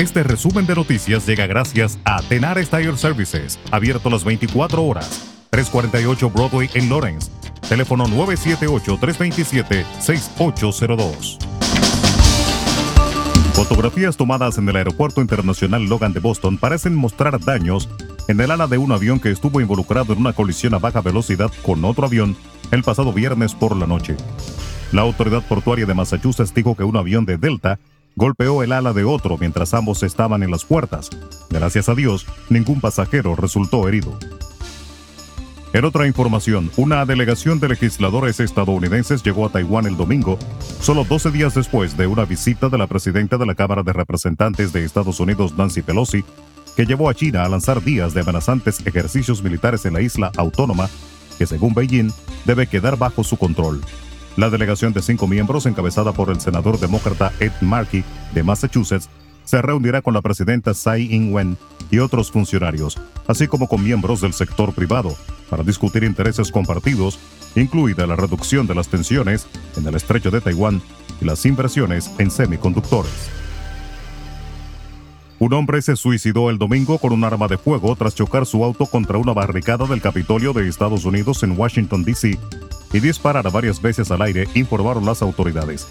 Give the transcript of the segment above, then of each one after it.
Este resumen de noticias llega gracias a Tenar Tire Services, abierto las 24 horas. 348 Broadway en Lawrence. Teléfono 978-327-6802. Fotografías tomadas en el Aeropuerto Internacional Logan de Boston parecen mostrar daños en el ala de un avión que estuvo involucrado en una colisión a baja velocidad con otro avión el pasado viernes por la noche. La autoridad portuaria de Massachusetts dijo que un avión de Delta golpeó el ala de otro mientras ambos estaban en las puertas. Gracias a Dios, ningún pasajero resultó herido. En otra información, una delegación de legisladores estadounidenses llegó a Taiwán el domingo, solo 12 días después de una visita de la presidenta de la Cámara de Representantes de Estados Unidos, Nancy Pelosi, que llevó a China a lanzar días de amenazantes ejercicios militares en la isla autónoma, que según Beijing debe quedar bajo su control. La delegación de cinco miembros, encabezada por el senador demócrata Ed Markey de Massachusetts, se reunirá con la presidenta Tsai Ing-wen y otros funcionarios, así como con miembros del sector privado, para discutir intereses compartidos, incluida la reducción de las tensiones en el estrecho de Taiwán y las inversiones en semiconductores. Un hombre se suicidó el domingo con un arma de fuego tras chocar su auto contra una barricada del Capitolio de Estados Unidos en Washington, D.C. y disparar varias veces al aire, informaron las autoridades.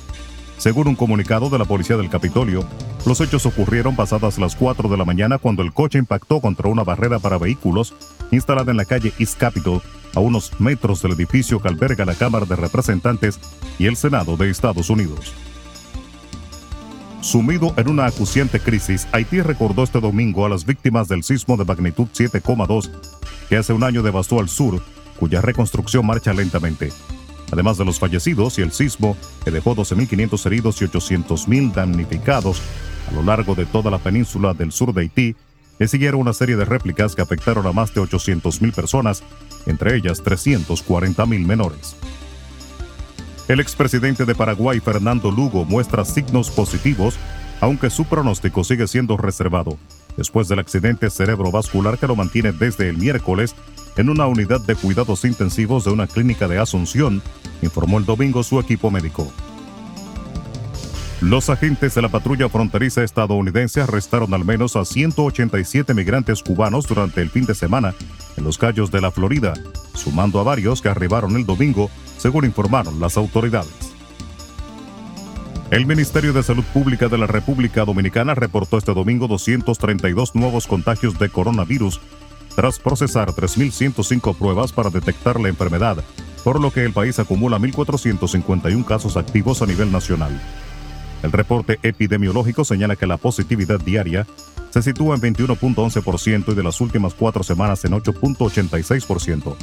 Según un comunicado de la policía del Capitolio, los hechos ocurrieron pasadas las 4 de la mañana cuando el coche impactó contra una barrera para vehículos instalada en la calle East Capitol, a unos metros del edificio que alberga la Cámara de Representantes y el Senado de Estados Unidos. Sumido en una acuciante crisis, Haití recordó este domingo a las víctimas del sismo de magnitud 7,2 que hace un año devastó al sur, cuya reconstrucción marcha lentamente. Además de los fallecidos y el sismo, que dejó 12.500 heridos y 800.000 damnificados a lo largo de toda la península del sur de Haití, le siguieron una serie de réplicas que afectaron a más de 800.000 personas, entre ellas 340.000 menores. El expresidente de Paraguay, Fernando Lugo, muestra signos positivos, aunque su pronóstico sigue siendo reservado, después del accidente cerebrovascular que lo mantiene desde el miércoles en una unidad de cuidados intensivos de una clínica de Asunción, informó el domingo su equipo médico. Los agentes de la patrulla fronteriza estadounidense arrestaron al menos a 187 migrantes cubanos durante el fin de semana en los callos de la Florida, sumando a varios que arribaron el domingo según informaron las autoridades. El Ministerio de Salud Pública de la República Dominicana reportó este domingo 232 nuevos contagios de coronavirus tras procesar 3.105 pruebas para detectar la enfermedad, por lo que el país acumula 1.451 casos activos a nivel nacional. El reporte epidemiológico señala que la positividad diaria se sitúa en 21.11% y de las últimas cuatro semanas en 8.86%.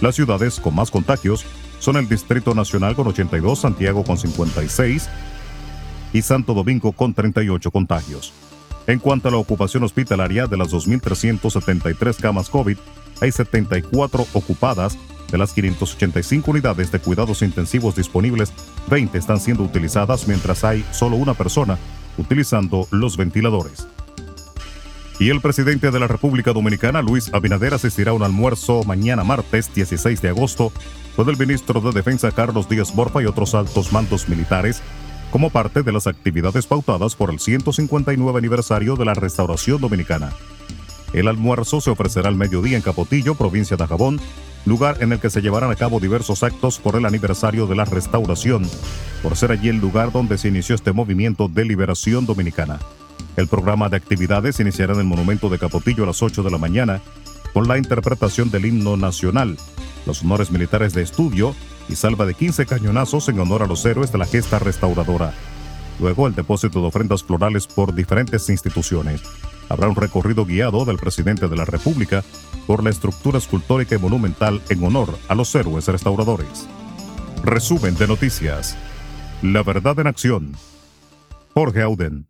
Las ciudades con más contagios son el Distrito Nacional con 82, Santiago con 56 y Santo Domingo con 38 contagios. En cuanto a la ocupación hospitalaria de las 2.373 camas COVID, hay 74 ocupadas. De las 585 unidades de cuidados intensivos disponibles, 20 están siendo utilizadas mientras hay solo una persona utilizando los ventiladores. Y el presidente de la República Dominicana, Luis Abinader, asistirá a un almuerzo mañana martes 16 de agosto con el ministro de Defensa Carlos Díaz Borfa y otros altos mandos militares como parte de las actividades pautadas por el 159 aniversario de la Restauración Dominicana. El almuerzo se ofrecerá al mediodía en Capotillo, provincia de Jabón, lugar en el que se llevarán a cabo diversos actos por el aniversario de la restauración, por ser allí el lugar donde se inició este movimiento de liberación dominicana. El programa de actividades iniciará en el Monumento de Capotillo a las 8 de la mañana con la interpretación del himno nacional, los honores militares de estudio y salva de 15 cañonazos en honor a los héroes de la gesta restauradora. Luego el depósito de ofrendas florales por diferentes instituciones. Habrá un recorrido guiado del presidente de la República por la estructura escultórica y monumental en honor a los héroes restauradores. Resumen de noticias. La verdad en acción. Jorge Auden.